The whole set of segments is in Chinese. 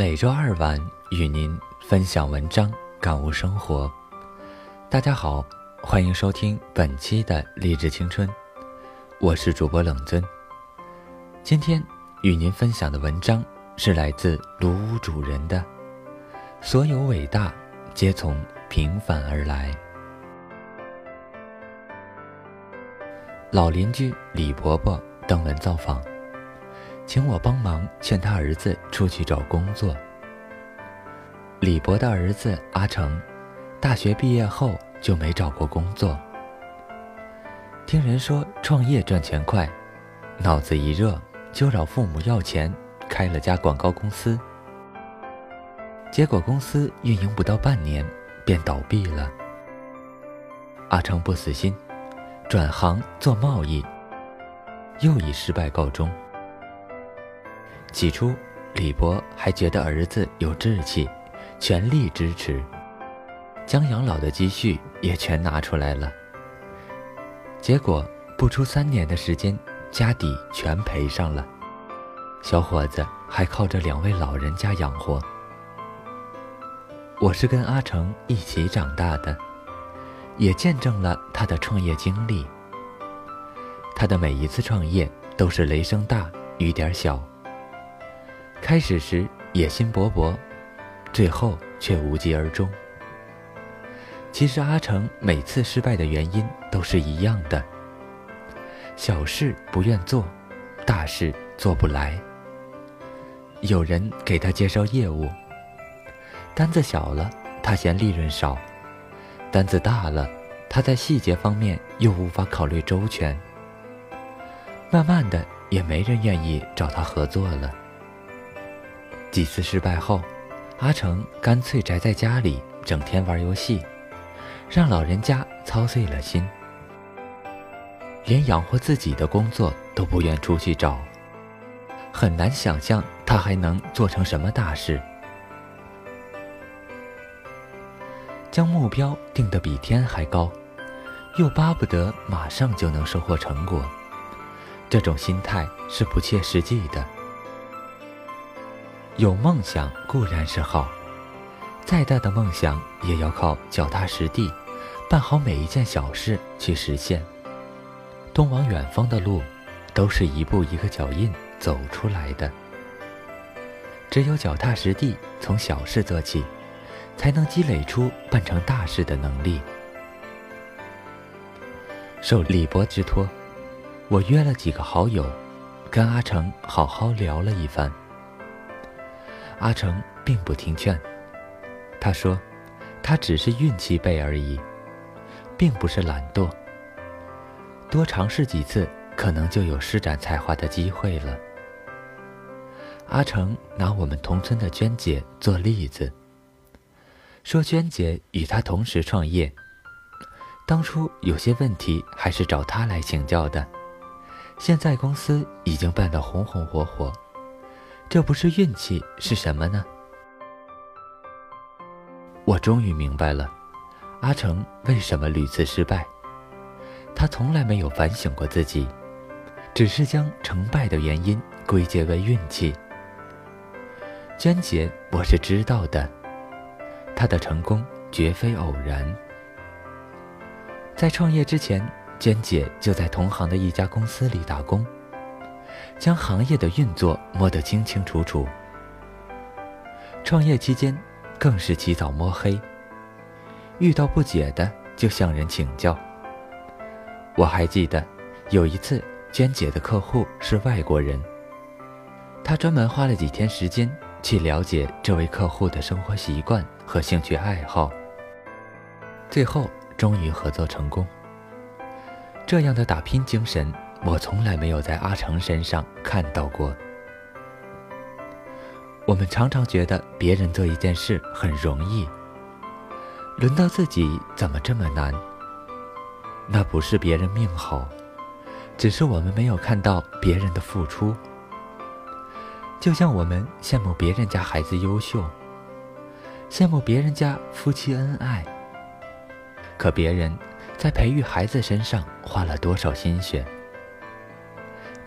每周二晚与您分享文章，感悟生活。大家好，欢迎收听本期的励志青春，我是主播冷尊。今天与您分享的文章是来自卢屋主人的：所有伟大皆从平凡而来。老邻居李婆婆登门造访。请我帮忙劝他儿子出去找工作。李博的儿子阿成，大学毕业后就没找过工作。听人说创业赚钱快，脑子一热就找父母要钱，开了家广告公司。结果公司运营不到半年便倒闭了。阿成不死心，转行做贸易，又以失败告终。起初，李博还觉得儿子有志气，全力支持，将养老的积蓄也全拿出来了。结果不出三年的时间，家底全赔上了，小伙子还靠着两位老人家养活。我是跟阿成一起长大的，也见证了他的创业经历。他的每一次创业都是雷声大雨点小。开始时野心勃勃，最后却无疾而终。其实阿成每次失败的原因都是一样的：小事不愿做，大事做不来。有人给他介绍业务，单子小了，他嫌利润少；单子大了，他在细节方面又无法考虑周全。慢慢的，也没人愿意找他合作了。几次失败后，阿成干脆宅在家里，整天玩游戏，让老人家操碎了心，连养活自己的工作都不愿出去找。很难想象他还能做成什么大事。将目标定得比天还高，又巴不得马上就能收获成果，这种心态是不切实际的。有梦想固然是好，再大的梦想也要靠脚踏实地，办好每一件小事去实现。通往远方的路，都是一步一个脚印走出来的。只有脚踏实地，从小事做起，才能积累出办成大事的能力。受李博之托，我约了几个好友，跟阿成好好聊了一番。阿成并不听劝，他说：“他只是运气背而已，并不是懒惰。多尝试几次，可能就有施展才华的机会了。”阿成拿我们同村的娟姐做例子，说娟姐与他同时创业，当初有些问题还是找他来请教的，现在公司已经办得红红火火。这不是运气是什么呢？我终于明白了，阿成为什么屡次失败。他从来没有反省过自己，只是将成败的原因归结为运气。娟姐，我是知道的，她的成功绝非偶然。在创业之前，娟姐就在同行的一家公司里打工。将行业的运作摸得清清楚楚。创业期间，更是起早摸黑，遇到不解的就向人请教。我还记得有一次，娟姐的客户是外国人，她专门花了几天时间去了解这位客户的生活习惯和兴趣爱好，最后终于合作成功。这样的打拼精神。我从来没有在阿成身上看到过。我们常常觉得别人做一件事很容易，轮到自己怎么这么难？那不是别人命好，只是我们没有看到别人的付出。就像我们羡慕别人家孩子优秀，羡慕别人家夫妻恩爱，可别人在培育孩子身上花了多少心血？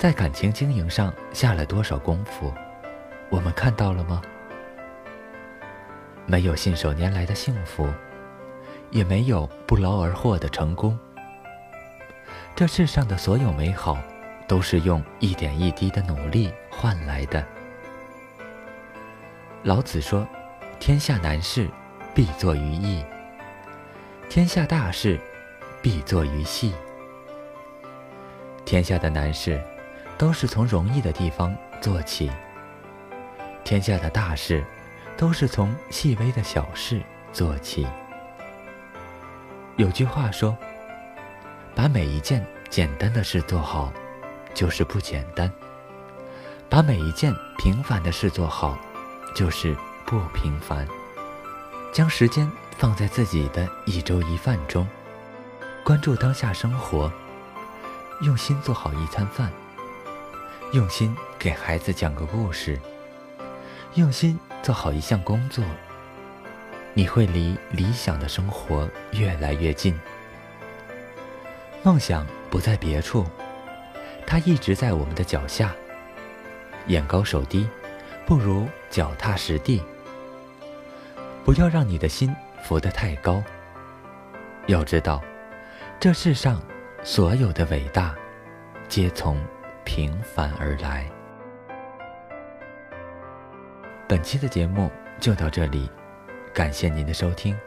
在感情经营上下了多少功夫，我们看到了吗？没有信手拈来的幸福，也没有不劳而获的成功。这世上的所有美好，都是用一点一滴的努力换来的。老子说：“天下难事，必作于易；天下大事，必作于细。”天下的难事，都是从容易的地方做起；天下的大事，都是从细微的小事做起。有句话说：“把每一件简单的事做好，就是不简单；把每一件平凡的事做好，就是不平凡。”将时间放在自己的一粥一饭中，关注当下生活。用心做好一餐饭，用心给孩子讲个故事，用心做好一项工作，你会离理想的生活越来越近。梦想不在别处，它一直在我们的脚下。眼高手低，不如脚踏实地。不要让你的心浮得太高。要知道，这世上。所有的伟大，皆从平凡而来。本期的节目就到这里，感谢您的收听，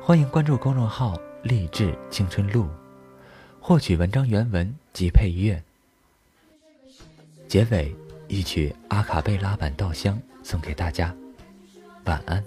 欢迎关注公众号“励志青春录”，获取文章原文及配乐。结尾一曲阿卡贝拉版《稻香》送给大家，晚安。